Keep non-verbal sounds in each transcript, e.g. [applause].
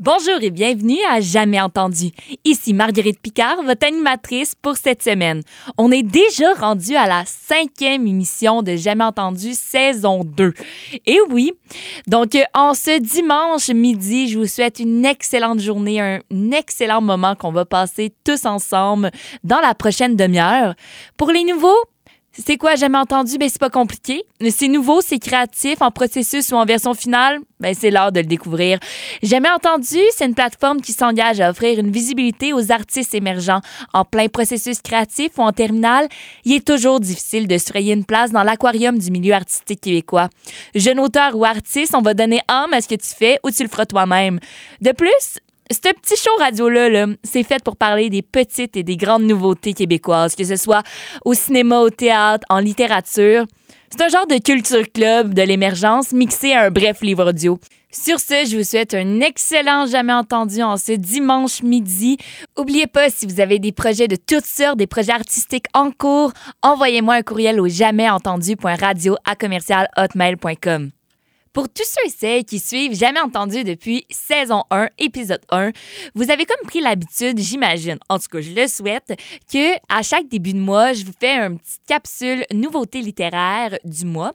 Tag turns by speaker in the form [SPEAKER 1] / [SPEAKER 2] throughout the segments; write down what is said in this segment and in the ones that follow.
[SPEAKER 1] Bonjour et bienvenue à Jamais entendu. Ici Marguerite Picard, votre animatrice pour cette semaine. On est déjà rendu à la cinquième émission de Jamais entendu saison 2. Et oui, donc en ce dimanche midi, je vous souhaite une excellente journée, un excellent moment qu'on va passer tous ensemble dans la prochaine demi-heure. Pour les nouveaux, c'est quoi, jamais entendu? Ben, c'est pas compliqué. C'est nouveau, c'est créatif, en processus ou en version finale. Ben, c'est l'heure de le découvrir. Jamais entendu, c'est une plateforme qui s'engage à offrir une visibilité aux artistes émergents. En plein processus créatif ou en terminale, il est toujours difficile de se frayer une place dans l'aquarium du milieu artistique québécois. Jeune auteur ou artiste, on va donner âme à ce que tu fais ou tu le feras toi-même. De plus, ce petit show radio-là, c'est fait pour parler des petites et des grandes nouveautés québécoises, que ce soit au cinéma, au théâtre, en littérature. C'est un genre de culture club de l'émergence mixé à un bref livre audio. Sur ce, je vous souhaite un excellent jamais entendu en ce dimanche midi. Oubliez pas, si vous avez des projets de toutes sortes, des projets artistiques en cours, envoyez-moi un courriel au jamaisentendu.radio à commercialhotmail.com. Pour tous ceux et celles qui suivent Jamais entendu depuis saison 1, épisode 1, vous avez comme pris l'habitude, j'imagine, en tout cas je le souhaite, que à chaque début de mois, je vous fais une petite capsule nouveauté littéraire du mois.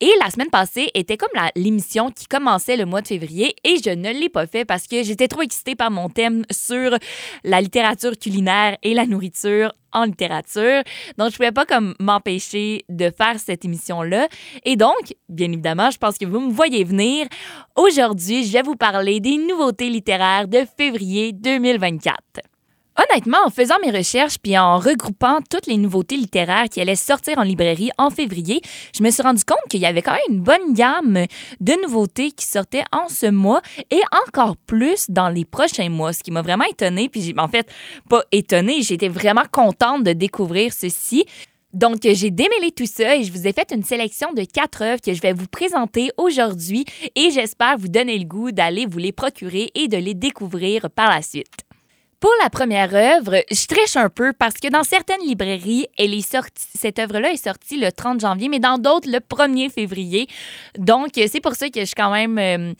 [SPEAKER 1] Et la semaine passée était comme l'émission qui commençait le mois de février et je ne l'ai pas fait parce que j'étais trop excitée par mon thème sur la littérature culinaire et la nourriture en littérature. Donc, je pouvais pas comme m'empêcher de faire cette émission-là. Et donc, bien évidemment, je pense que vous me voyez venir. Aujourd'hui, je vais vous parler des nouveautés littéraires de février 2024. Honnêtement, en faisant mes recherches puis en regroupant toutes les nouveautés littéraires qui allaient sortir en librairie en février, je me suis rendu compte qu'il y avait quand même une bonne gamme de nouveautés qui sortaient en ce mois et encore plus dans les prochains mois, ce qui m'a vraiment étonnée. Puis en fait, pas étonnée, j'étais vraiment contente de découvrir ceci. Donc, j'ai démêlé tout ça et je vous ai fait une sélection de quatre œuvres que je vais vous présenter aujourd'hui et j'espère vous donner le goût d'aller vous les procurer et de les découvrir par la suite. Pour la première œuvre, je triche un peu parce que dans certaines librairies, elle est cette œuvre-là est sortie le 30 janvier, mais dans d'autres le 1er février. Donc, c'est pour ça que je suis quand même euh,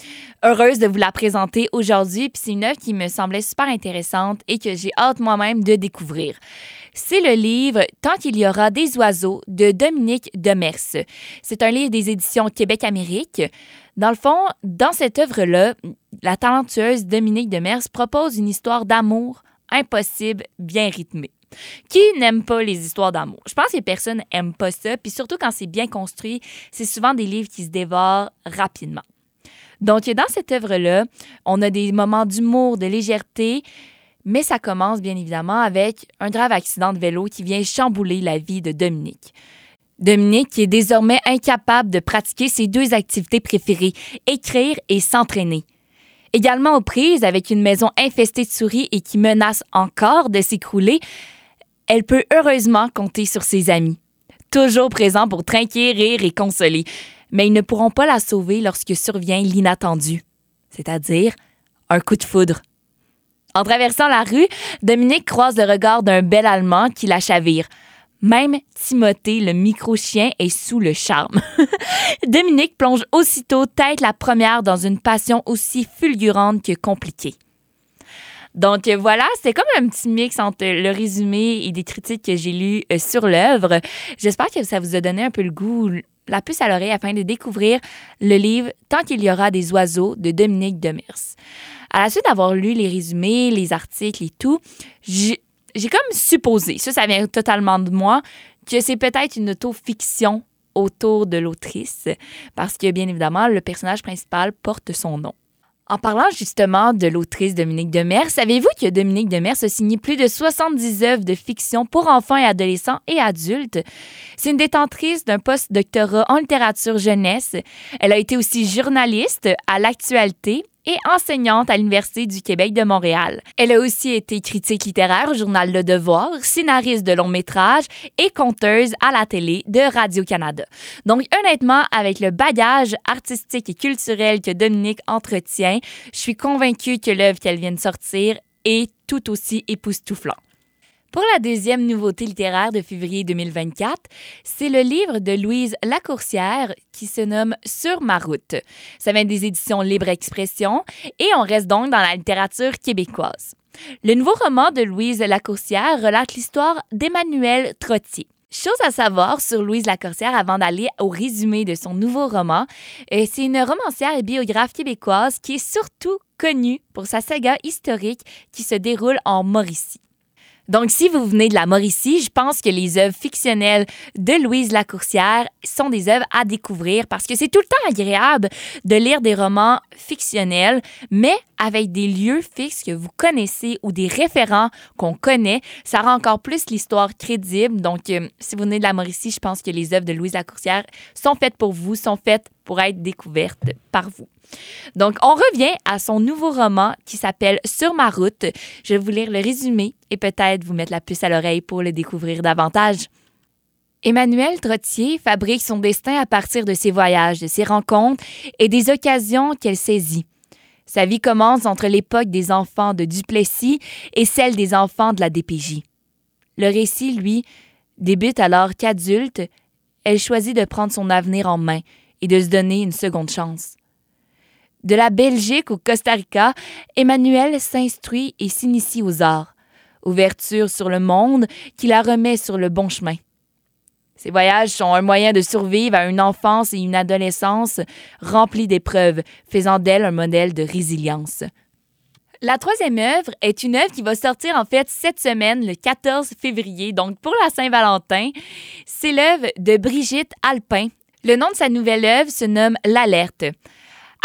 [SPEAKER 1] heureuse de vous la présenter aujourd'hui. Puis c'est une œuvre qui me semblait super intéressante et que j'ai hâte moi-même de découvrir. C'est le livre Tant qu'il y aura des oiseaux de Dominique Demers. C'est un livre des éditions Québec-Amérique. Dans le fond, dans cette œuvre-là, la talentueuse Dominique Demers propose une histoire d'amour impossible, bien rythmée. Qui n'aime pas les histoires d'amour? Je pense que personne n'aime pas ça, puis surtout quand c'est bien construit, c'est souvent des livres qui se dévorent rapidement. Donc, dans cette œuvre-là, on a des moments d'humour, de légèreté, mais ça commence bien évidemment avec un grave accident de vélo qui vient chambouler la vie de Dominique. Dominique est désormais incapable de pratiquer ses deux activités préférées, écrire et s'entraîner. Également aux prises avec une maison infestée de souris et qui menace encore de s'écrouler, elle peut heureusement compter sur ses amis, toujours présents pour trinquer, rire et consoler. Mais ils ne pourront pas la sauver lorsque survient l'inattendu, c'est-à-dire un coup de foudre. En traversant la rue, Dominique croise le regard d'un bel Allemand qui la chavire. Même Timothée, le micro-chien, est sous le charme. [laughs] Dominique plonge aussitôt tête la première dans une passion aussi fulgurante que compliquée. Donc voilà, c'est comme un petit mix entre le résumé et des critiques que j'ai lues euh, sur l'œuvre. J'espère que ça vous a donné un peu le goût, la puce à l'oreille afin de découvrir le livre Tant qu'il y aura des oiseaux de Dominique Demers. À la suite d'avoir lu les résumés, les articles et tout, j'ai j'ai comme supposé, ça, ça vient totalement de moi, que c'est peut-être une auto-fiction autour de l'autrice, parce que bien évidemment, le personnage principal porte son nom. En parlant justement de l'autrice Dominique Demers, savez-vous que Dominique Demers a signé plus de 70 œuvres de fiction pour enfants et adolescents et adultes? C'est une détentrice d'un post-doctorat en littérature jeunesse. Elle a été aussi journaliste à l'actualité et enseignante à l'Université du Québec de Montréal. Elle a aussi été critique littéraire au journal Le Devoir, scénariste de long métrage et conteuse à la télé de Radio-Canada. Donc honnêtement, avec le bagage artistique et culturel que Dominique entretient, je suis convaincue que l'œuvre qu'elle vient de sortir est tout aussi époustouflante. Pour la deuxième nouveauté littéraire de février 2024, c'est le livre de Louise Lacourcière qui se nomme Sur ma route. Ça vient des éditions Libre Expression et on reste donc dans la littérature québécoise. Le nouveau roman de Louise Lacourcière relate l'histoire d'Emmanuel Trottier. Chose à savoir sur Louise Lacourcière avant d'aller au résumé de son nouveau roman, euh, c'est une romancière et biographe québécoise qui est surtout connue pour sa saga historique qui se déroule en Mauricie. Donc, si vous venez de la Mauricie, je pense que les œuvres fictionnelles de Louise Lacourcière sont des œuvres à découvrir parce que c'est tout le temps agréable de lire des romans fictionnels, mais avec des lieux fixes que vous connaissez ou des référents qu'on connaît. Ça rend encore plus l'histoire crédible. Donc, euh, si vous venez de la Mauricie, je pense que les œuvres de Louise Lacourcière sont faites pour vous, sont faites pour être découvertes par vous. Donc, on revient à son nouveau roman qui s'appelle Sur ma route. Je vais vous lire le résumé et peut-être vous mettre la puce à l'oreille pour le découvrir davantage. Emmanuel Trottier fabrique son destin à partir de ses voyages, de ses rencontres et des occasions qu'elle saisit. Sa vie commence entre l'époque des enfants de Duplessis et celle des enfants de la DPJ. Le récit, lui, débute alors qu'adulte, elle choisit de prendre son avenir en main et de se donner une seconde chance. De la Belgique au Costa Rica, Emmanuel s'instruit et s'initie aux arts. Ouverture sur le monde qui la remet sur le bon chemin. Ces voyages sont un moyen de survivre à une enfance et une adolescence remplies d'épreuves, faisant d'elle un modèle de résilience. La troisième œuvre est une œuvre qui va sortir en fait cette semaine, le 14 février, donc pour la Saint-Valentin. C'est l'œuvre de Brigitte Alpin. Le nom de sa nouvelle œuvre se nomme L'Alerte.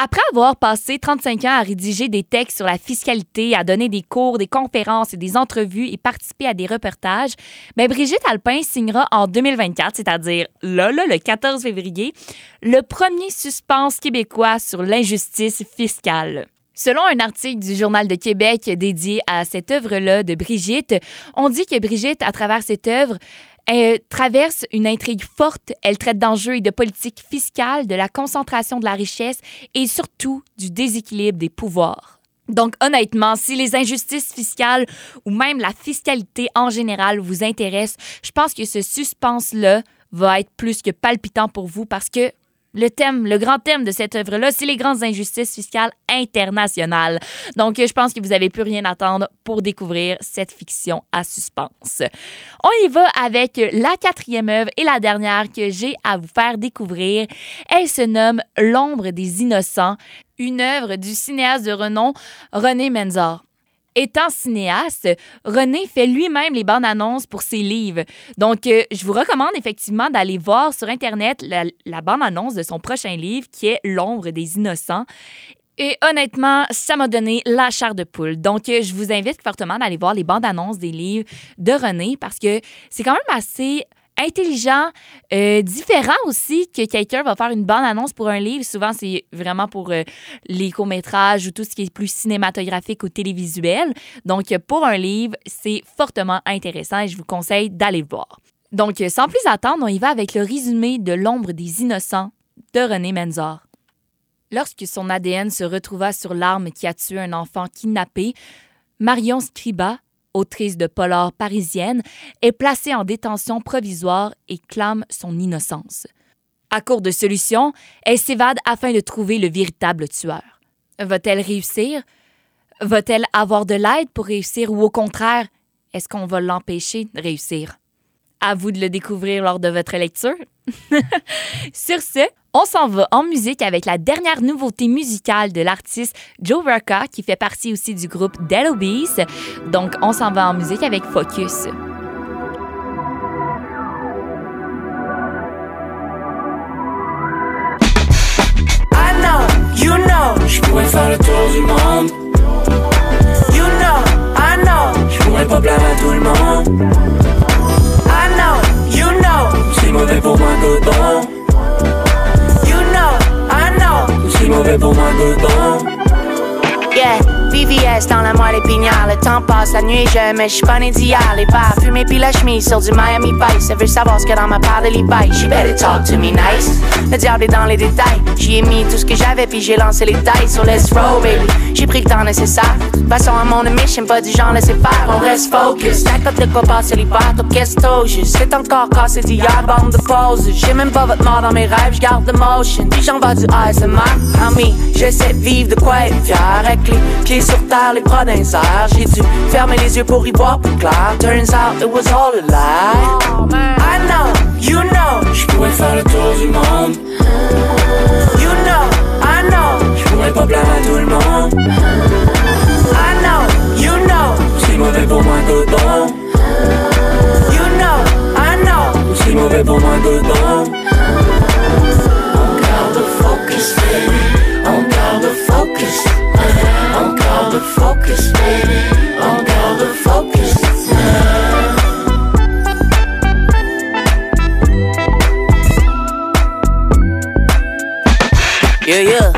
[SPEAKER 1] Après avoir passé 35 ans à rédiger des textes sur la fiscalité, à donner des cours, des conférences et des entrevues et participer à des reportages, ben, Brigitte Alpin signera en 2024, c'est-à-dire là, le 14 février, le premier suspense québécois sur l'injustice fiscale. Selon un article du Journal de Québec dédié à cette œuvre-là de Brigitte, on dit que Brigitte, à travers cette œuvre, elle traverse une intrigue forte. Elle traite d'enjeux et de politique fiscale, de la concentration de la richesse et surtout du déséquilibre des pouvoirs. Donc, honnêtement, si les injustices fiscales ou même la fiscalité en général vous intéressent, je pense que ce suspense-là va être plus que palpitant pour vous parce que le thème, le grand thème de cette œuvre-là, c'est les grandes injustices fiscales internationales. Donc, je pense que vous n'avez plus rien à attendre pour découvrir cette fiction à suspense. On y va avec la quatrième œuvre et la dernière que j'ai à vous faire découvrir. Elle se nomme L'ombre des innocents, une œuvre du cinéaste de renom René Menzor. Étant cinéaste, René fait lui-même les bandes annonces pour ses livres. Donc, euh, je vous recommande effectivement d'aller voir sur Internet la, bande annonce de son prochain livre qui est L'ombre des innocents. Et honnêtement, ça m'a donné la chair de poule. Donc, euh, je vous invite fortement d'aller voir les bandes annonces des livres de René parce que c'est quand même assez intelligent, euh, différent aussi que quelqu'un va faire une bonne annonce pour un livre. Souvent, c'est vraiment pour euh, les courts-métrages ou tout ce qui est plus cinématographique ou télévisuel. Donc, pour un livre, c'est fortement intéressant et je vous conseille d'aller le voir. Donc, sans plus attendre, on y va avec le résumé de L'ombre des innocents de René Menzor. Lorsque son ADN se retrouva sur l'arme qui a tué un enfant kidnappé, Marion Scriba, autrice de polar parisienne, est placée en détention provisoire et clame son innocence. À court de solutions, elle s'évade afin de trouver le véritable tueur. Va-t-elle réussir? Va-t-elle avoir de l'aide pour réussir ou au contraire, est-ce qu'on va l'empêcher de réussir? À vous de le découvrir lors de votre lecture. [laughs] Sur ce, on s'en va en musique avec la dernière nouveauté musicale de l'artiste Joe Rocca, qui fait partie aussi du groupe Dead Obese. Donc, on s'en va en musique avec Focus. I know, you know, je pourrais faire le tour du monde. You know, I know, je pourrais pas plaire à tout le monde. Mauvais pour moi que bon. mauvais pour moi dedans. Yeah
[SPEAKER 2] VVS dans la moelle épinière. Le temps passe, la nuit est jeune, mais je suis pas né d'hier. Les bars fumés puis la chemise sur du Miami Vice. Elle veut savoir ce que dans ma part de Levi. She better talk to me nice. Le diable est dans les détails. J'y ai mis tout ce que j'avais puis j'ai lancé les tailles sur let's roll, baby. J'ai pris le temps nécessaire. Passons à mon mission, pas du genre laisser faire. On reste focus. Stack up de quoi passer l'hiver, top qu'est-ce C'est encore cassé d'hier, bande de pause. J'ai même pas votre mort dans mes rêves, j'garde the motion. Puis j'en vais du ASMR. Ami, j'essaie de vivre de quoi être fier. Avec les pieds sur terre, les bras d'un J'ai dû fermer les yeux pour y voir plus clair. Turns out it was all a lie. I know, you know.
[SPEAKER 3] J'pourrais faire le tour du monde.
[SPEAKER 2] You know, I know.
[SPEAKER 3] J'pourrais pas plaire à tout le monde.
[SPEAKER 2] I know, you know.
[SPEAKER 3] C'est mauvais pour moi que bon.
[SPEAKER 2] You know, I know.
[SPEAKER 3] C'est mauvais pour moi que bon. Focus, baby. On garde focus.
[SPEAKER 2] Yeah, yeah,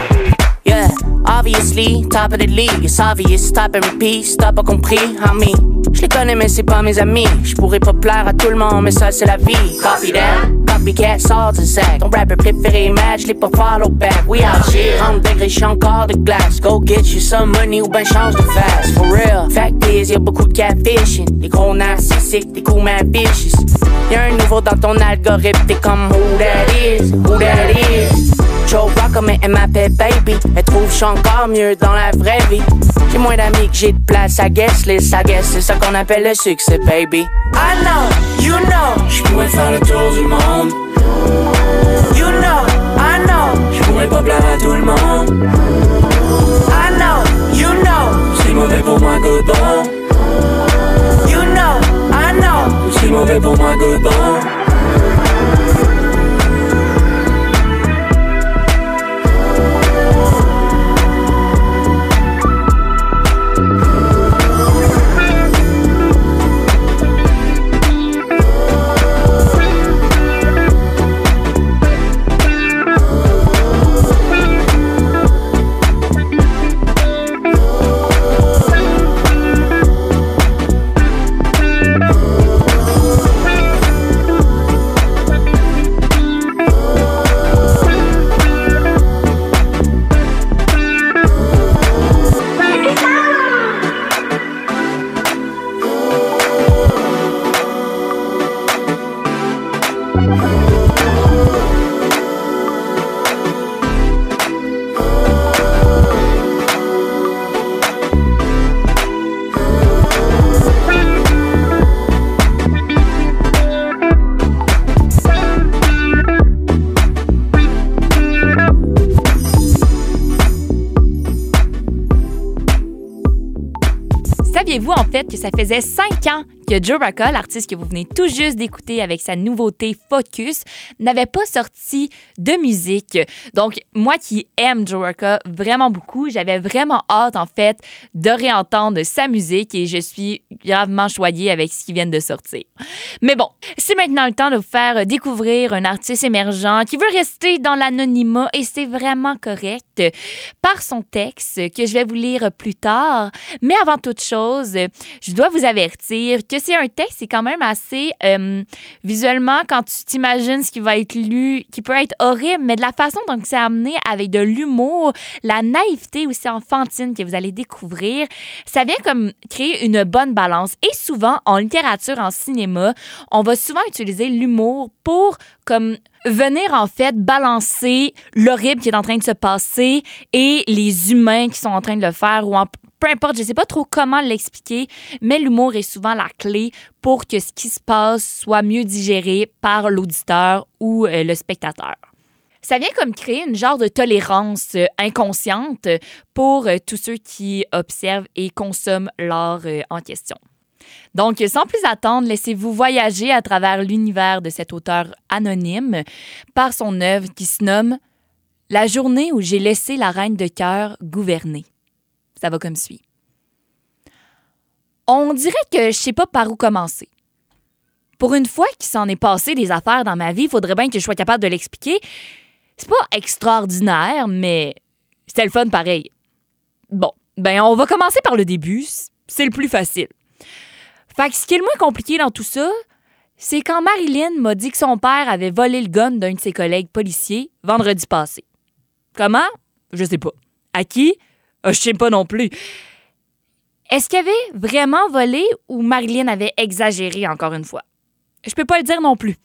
[SPEAKER 2] yeah. Obviously, top of the league. It's obvious, stop and repeat. Stop, pas compris, homie. Je les connais, mais c'est pas mes amis. Je pourrais pas plaire à tout le monde, mais ça, c'est la vie. Copy that. Copycat sort du sac. Ton rapper préféré match, les pas follow back. We out here. 30 degrés, j'suis encore de glace. Go get you some money ou ben change de face. For real. Fact is, y'a beaucoup de catfishing. Des gros narcissiques, des coups mad vicious. Y'a un nouveau dans ton algorithme, t'es comme who that is, who that is? Joe Rocker, mais elle m'appelle baby. Elle trouve j'suis encore mieux dans la vraie vie. J'ai moins d'amis que j'ai de place à guess list, I guess c'est ça qu'on appelle le succès, baby. I know, you know.
[SPEAKER 3] J'pourrais faire le tour du monde.
[SPEAKER 2] You know,
[SPEAKER 1] ça faisait cinq ans que Joe Rocca, l'artiste que vous venez tout juste d'écouter avec sa nouveauté Focus, n'avait pas sorti de musique. Donc, moi qui aime Joe Rocca vraiment beaucoup, j'avais vraiment hâte, en fait, de réentendre sa musique et je suis gravement choyée avec ce qui vient de sortir. Mais bon, c'est maintenant le temps de vous faire découvrir un artiste émergent qui veut rester dans l'anonymat et c'est vraiment correct par son texte que je vais vous lire plus tard. Mais avant toute chose, je dois vous avertir que c'est un texte, c'est quand même assez euh, visuellement, quand tu t'imagines ce qui va être lu, qui peut être horrible, mais de la façon dont c'est amené avec de l'humour, la naïveté aussi enfantine que vous allez découvrir, ça vient comme créer une bonne balance. Et souvent, en littérature, en cinéma, on va souvent utiliser l'humour pour comme venir en fait balancer l'horrible qui est en train de se passer et les humains qui sont en train de le faire ou en peu importe, je sais pas trop comment l'expliquer, mais l'humour est souvent la clé pour que ce qui se passe soit mieux digéré par l'auditeur ou euh, le spectateur. Ça vient comme créer une genre de tolérance euh, inconsciente pour euh, tous ceux qui observent et consomment l'art en question. Donc, sans plus attendre, laissez-vous voyager à travers l'univers de cet auteur anonyme par son œuvre qui se nomme La journée où j'ai laissé la reine de cœur gouverner. Ça va comme suit. On dirait que je sais pas par où commencer. Pour une fois qu'il s'en est passé des affaires dans ma vie, il faudrait bien que je sois capable de l'expliquer. C'est pas extraordinaire, mais c'était le fun pareil. Bon, Ben, on va commencer par le début. C'est le plus facile. Fait que ce qui est le moins compliqué dans tout ça, c'est quand Marilyn m'a dit que son père avait volé le gun d'un de ses collègues policiers vendredi passé. Comment? Je sais pas. À qui? Euh, je sais pas non plus. Est-ce qu'il avait vraiment volé ou Marilyn avait exagéré encore une fois? Je peux pas le dire non plus.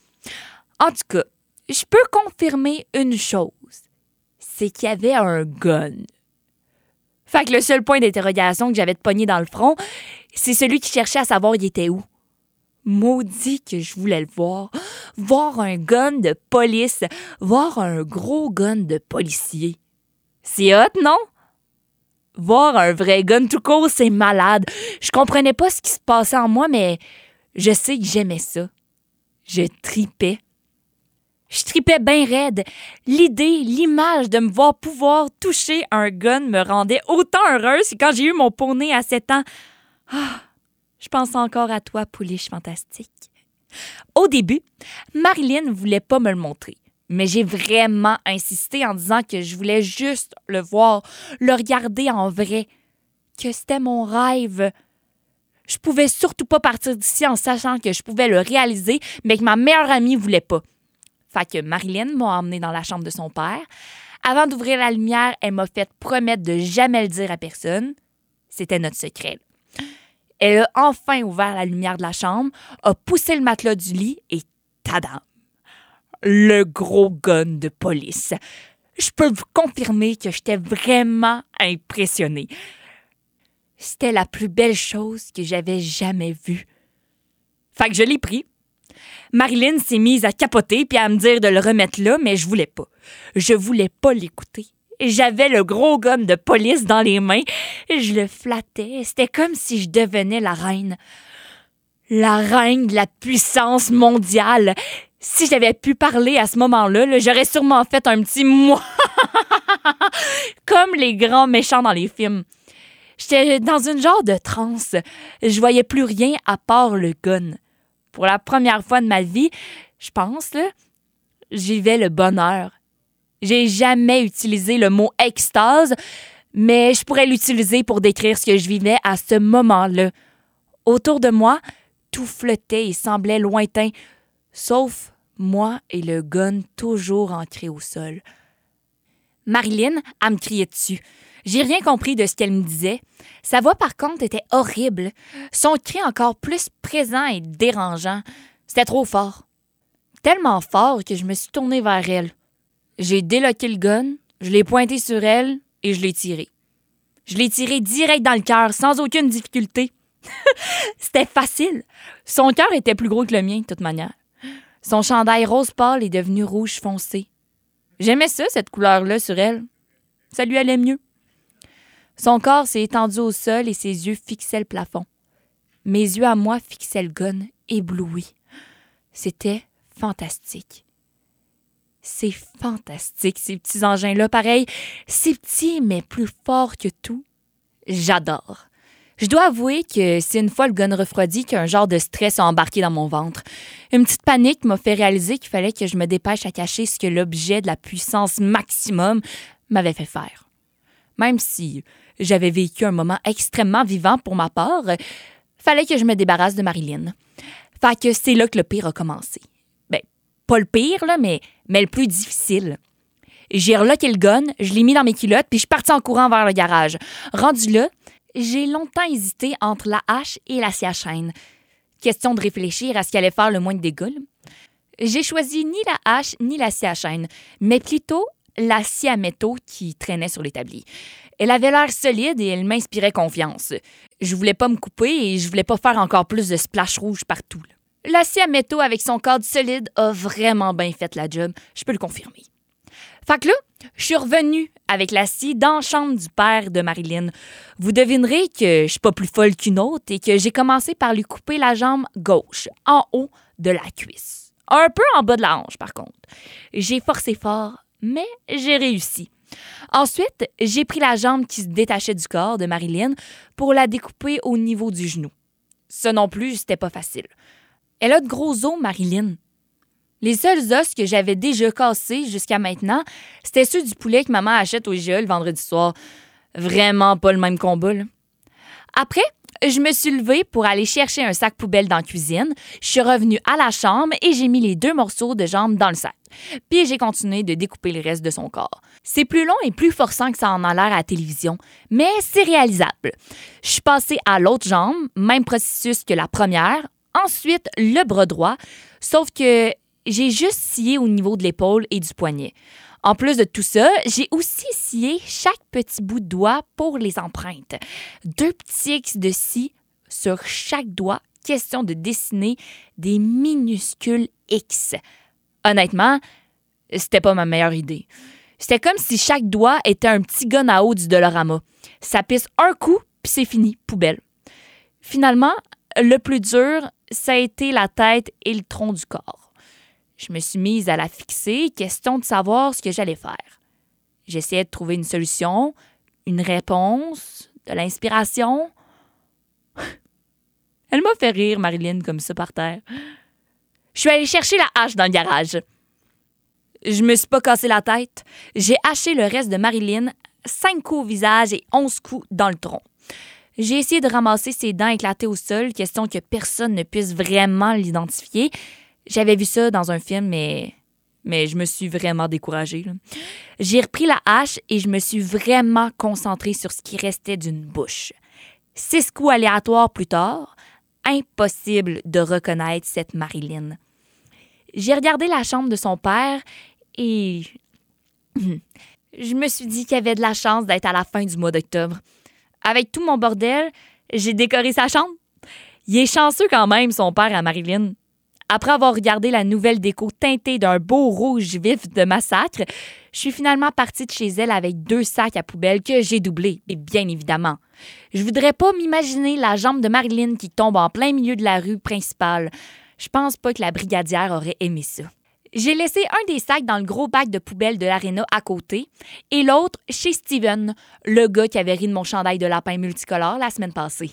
[SPEAKER 1] En tout cas, je peux confirmer une chose. C'est qu'il y avait un gun. Fait que le seul point d'interrogation que j'avais de pogné dans le front, c'est celui qui cherchait à savoir il était où. Maudit que je voulais le voir. Voir un gun de police. Voir un gros gun de policier. C'est hot, non? Voir un vrai gun tout court, c'est malade. Je comprenais pas ce qui se passait en moi, mais je sais que j'aimais ça. Je tripais. Je tripais bien raide. L'idée, l'image de me voir pouvoir toucher un gun me rendait autant heureuse que quand j'ai eu mon poney à 7 ans. Ah, je pense encore à toi, pouliche fantastique. Au début, Marilyn ne voulait pas me le montrer, mais j'ai vraiment insisté en disant que je voulais juste le voir, le regarder en vrai, que c'était mon rêve. Je pouvais surtout pas partir d'ici en sachant que je pouvais le réaliser, mais que ma meilleure amie voulait pas. Fait que Marilyn m'a emmené dans la chambre de son père. Avant d'ouvrir la lumière, elle m'a fait promettre de jamais le dire à personne. C'était notre secret. Elle a enfin ouvert la lumière de la chambre, a poussé le matelas du lit et tadam! Le gros gun de police. Je peux vous confirmer que j'étais vraiment impressionnée. C'était la plus belle chose que j'avais jamais vue. Fait que je l'ai pris, Marilyn s'est mise à capoter puis à me dire de le remettre là, mais je voulais pas. Je voulais pas l'écouter. J'avais le gros gomme de police dans les mains. Je le flattais. C'était comme si je devenais la reine. La reine de la puissance mondiale. Si j'avais pu parler à ce moment-là, j'aurais sûrement fait un petit moi. [laughs] comme les grands méchants dans les films. J'étais dans une genre de transe. Je voyais plus rien à part le gun pour la première fois de ma vie, je pense, j'y vais le bonheur. J'ai jamais utilisé le mot extase, mais je pourrais l'utiliser pour décrire ce que je vivais à ce moment-là. Autour de moi, tout flottait et semblait lointain, sauf moi et le gun toujours ancré au sol. Marilyn, a me criait dessus. J'ai rien compris de ce qu'elle me disait. Sa voix, par contre, était horrible. Son cri encore plus présent et dérangeant. C'était trop fort. Tellement fort que je me suis tournée vers elle. J'ai déloqué le gun, je l'ai pointé sur elle et je l'ai tiré. Je l'ai tiré direct dans le cœur, sans aucune difficulté. [laughs] C'était facile. Son cœur était plus gros que le mien, de toute manière. Son chandail rose pâle est devenu rouge foncé. J'aimais ça, cette couleur-là, sur elle. Ça lui allait mieux. Son corps s'est étendu au sol et ses yeux fixaient le plafond. Mes yeux à moi fixaient le gun, ébloui. C'était fantastique. C'est fantastique, ces petits engins-là, pareil. C'est petit, mais plus fort que tout. J'adore. Je dois avouer que c'est une fois le gun refroidi qu'un genre de stress a embarqué dans mon ventre. Une petite panique m'a fait réaliser qu'il fallait que je me dépêche à cacher ce que l'objet de la puissance maximum m'avait fait faire. Même si j'avais vécu un moment extrêmement vivant pour ma part. Fallait que je me débarrasse de Marilyn. Fait que c'est là que le pire a commencé. Ben, pas le pire, là, mais, le plus difficile. J'ai reloqué le gun, je l'ai mis dans mes culottes, puis je suis partie en courant vers le garage. Rendu là, j'ai longtemps hésité entre la hache et la scie à chaîne. Question de réfléchir à ce qui allait faire le moins de dégâts. J'ai choisi ni la hache ni la scie à mais plutôt la scie à métaux qui traînait sur l'établi. Elle avait l'air solide et elle m'inspirait confiance. Je voulais pas me couper et je voulais pas faire encore plus de splash rouge partout. L'acier à métaux avec son cadre solide a vraiment bien fait la job, je peux le confirmer. Fait que là, je suis revenue avec l'acier dans la chambre du père de Marilyn. Vous devinerez que je suis pas plus folle qu'une autre et que j'ai commencé par lui couper la jambe gauche, en haut de la cuisse. Un peu en bas de la hanche, par contre. J'ai forcé fort, mais j'ai réussi. Ensuite, j'ai pris la jambe qui se détachait du corps de Marilyn pour la découper au niveau du genou. Ça non plus, c'était pas facile. Elle a de gros os, Marilyn. Les seuls os que j'avais déjà cassés jusqu'à maintenant, c'était ceux du poulet que maman achète au IGA le vendredi soir. Vraiment pas le même combat. là. Après, je me suis levée pour aller chercher un sac poubelle dans la cuisine. Je suis revenue à la chambre et j'ai mis les deux morceaux de jambe dans le sac. Puis j'ai continué de découper le reste de son corps. C'est plus long et plus forçant que ça en a l'air à la télévision, mais c'est réalisable. Je suis passée à l'autre jambe, même processus que la première. Ensuite, le bras droit, sauf que j'ai juste scié au niveau de l'épaule et du poignet. En plus de tout ça, j'ai aussi scié chaque petit bout de doigt pour les empreintes. Deux petits X de scie sur chaque doigt, question de dessiner des minuscules X. Honnêtement, c'était pas ma meilleure idée. C'était comme si chaque doigt était un petit gun à eau du Dolorama. Ça pisse un coup, puis c'est fini, poubelle. Finalement, le plus dur, ça a été la tête et le tronc du corps. Je me suis mise à la fixer, question de savoir ce que j'allais faire. J'essayais de trouver une solution, une réponse, de l'inspiration. [laughs] Elle m'a fait rire, Marilyn, comme ça par terre. Je suis allée chercher la hache dans le garage. Je me suis pas cassé la tête. J'ai haché le reste de Marilyn, cinq coups au visage et onze coups dans le tronc. J'ai essayé de ramasser ses dents éclatées au sol, question que personne ne puisse vraiment l'identifier. J'avais vu ça dans un film, mais, mais je me suis vraiment découragée. J'ai repris la hache et je me suis vraiment concentrée sur ce qui restait d'une bouche. Six coups aléatoires plus tard, impossible de reconnaître cette Marilyn. J'ai regardé la chambre de son père et [clears throat] je me suis dit qu'il avait de la chance d'être à la fin du mois d'octobre. Avec tout mon bordel, j'ai décoré sa chambre. Il est chanceux quand même, son père, à Marilyn. Après avoir regardé la nouvelle déco teintée d'un beau rouge vif de massacre, je suis finalement partie de chez elle avec deux sacs à poubelle que j'ai doublés, et bien évidemment. Je voudrais pas m'imaginer la jambe de Marilyn qui tombe en plein milieu de la rue principale. Je pense pas que la brigadière aurait aimé ça. J'ai laissé un des sacs dans le gros bac de poubelle de l'aréna à côté et l'autre chez Steven, le gars qui avait ri de mon chandail de lapin multicolore la semaine passée.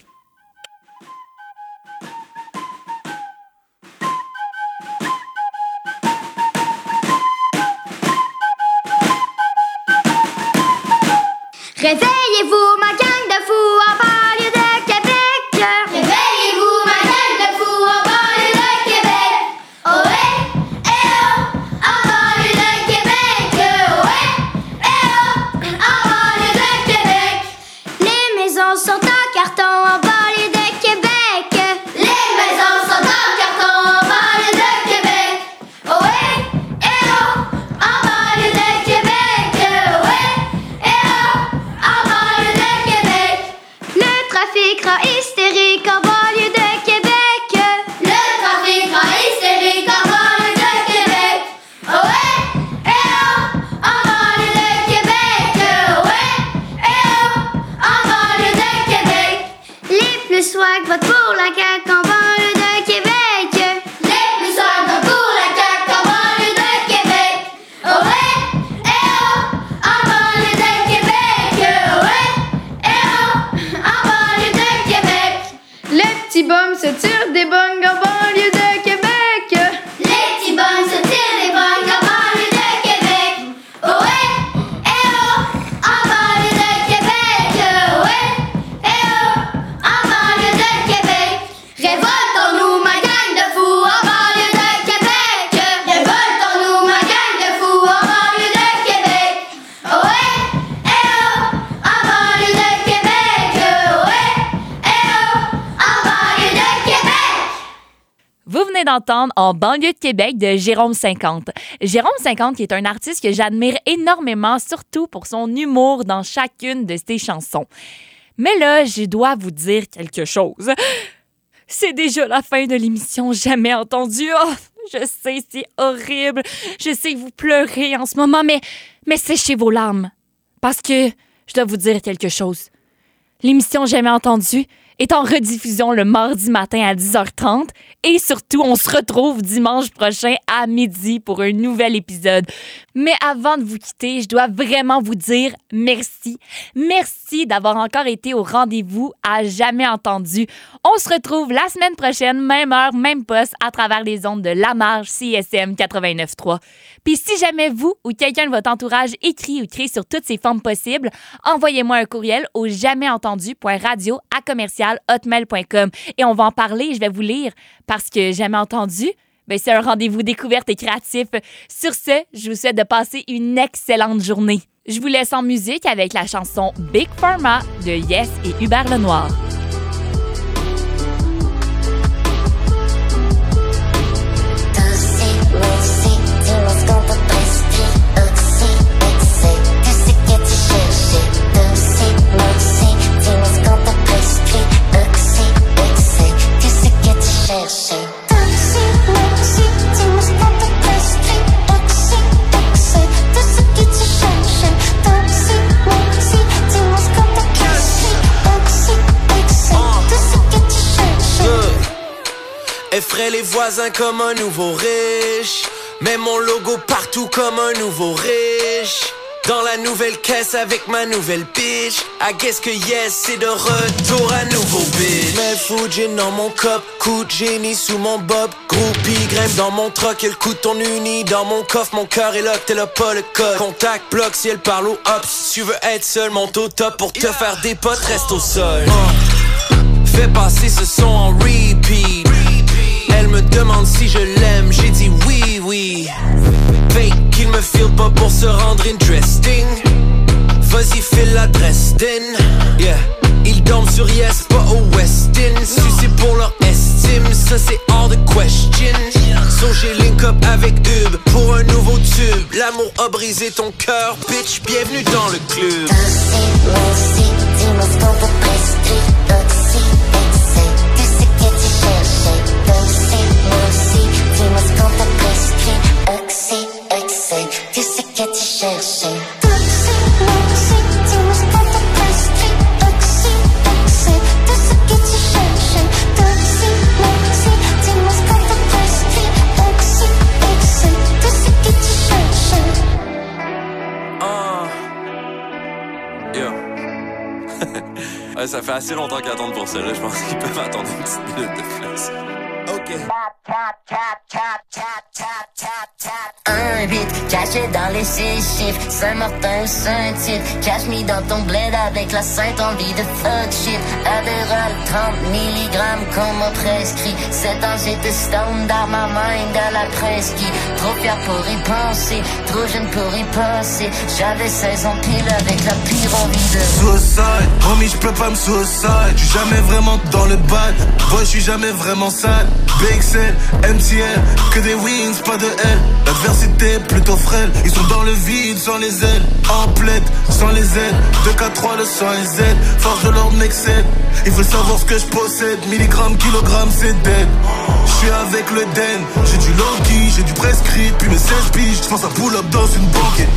[SPEAKER 4] Banlieue de Québec de
[SPEAKER 1] Jérôme 50. Jérôme 50 qui est un artiste que j'admire énormément, surtout pour son humour dans chacune de ses chansons. Mais là, je dois vous dire quelque chose. C'est déjà la fin de l'émission Jamais entendu. Oh, je sais, c'est horrible. Je sais que vous pleurez en ce moment, mais, mais séchez vos larmes. Parce que je dois vous dire quelque chose. L'émission Jamais entendu est en rediffusion le mardi matin à 10h30. Et surtout, on se retrouve dimanche prochain à midi pour un nouvel épisode. Mais avant de vous quitter, je dois vraiment vous dire merci. Merci d'avoir encore été au rendez-vous à jamais entendu. On se retrouve la semaine prochaine, même heure, même poste, à travers les ondes de La Marge CSM 89.3. Puis si jamais vous ou quelqu'un de votre entourage écrit ou crée sur toutes ces formes possibles, envoyez-moi un courriel au jamaisentendu.radio à commercial hotmail.com et on va en parler, je vais vous lire parce que jamais entendu, ben, c'est un rendez-vous découverte et créatif. Sur ce, je vous souhaite de passer une excellente journée. Je vous laisse en musique avec la chanson Big Pharma de Yes et Hubert Lenoir.
[SPEAKER 5] Effraie les voisins comme un nouveau riche. Mets mon logo partout comme un nouveau riche. Dans la nouvelle caisse avec ma nouvelle bitch. I guess que yes, c'est de retour à nouveau bitch. Mets Fuji dans mon cop, coup de génie sous mon bob. Groupie, grimpe dans mon truck et le coup de ton uni. Dans mon coffre, mon cœur est lock, t'es là pas le code. Contact, bloc, si elle parle au hop. Si tu veux être seul, monte au top pour te faire des potes, reste au sol. Uh. Fais passer ce son en repeat. Me demande si je l'aime, j'ai dit oui, oui. Fake qu'il me file pas pour se rendre interesting. Vas-y, file l'adresse din. Yeah. Ils dorment sur yes, pas au Westin. Si c'est pour leur estime, ça c'est hors de question. So j'ai link up avec Ub pour un nouveau tube. L'amour a brisé ton cœur, bitch. Bienvenue dans le club.
[SPEAKER 6] Oxy,
[SPEAKER 5] assez longtemps qu'ils attendent pour ça. Là. Je pense qu'ils peuvent attendre une petite minute de plus. Ok.
[SPEAKER 6] Un caché dans les six chiffres Saint-Martin ou Saint-Tite Cache mis dans ton bled avec la sainte envie de fuck shit Adderall 30 mg qu'on m'a prescrit 7 ans j'étais stone dans ma mind à la presqu'île Trop fier pour y penser Trop jeune pour y passer J'avais 16 ans pile avec la pire envie de
[SPEAKER 7] Suicide, homie, je peux pas me suicide. J'suis jamais vraiment dans le bad. Boy, j'suis jamais vraiment sale. BXL, MTL, que des wins, pas de L. L'adversité plutôt frêle. Ils sont dans le vide sans les ailes. En plaide, sans les ailes. 2K3, le sang et Z. Force de l'ordre m'excède. Il veut savoir ce que je possède. Milligrammes, kilogrammes, c'est dead. J'suis avec le den. J'ai du Loki, j'ai du prescrit. Puis mes 16 piges, j'pense à pull up dans une banquette.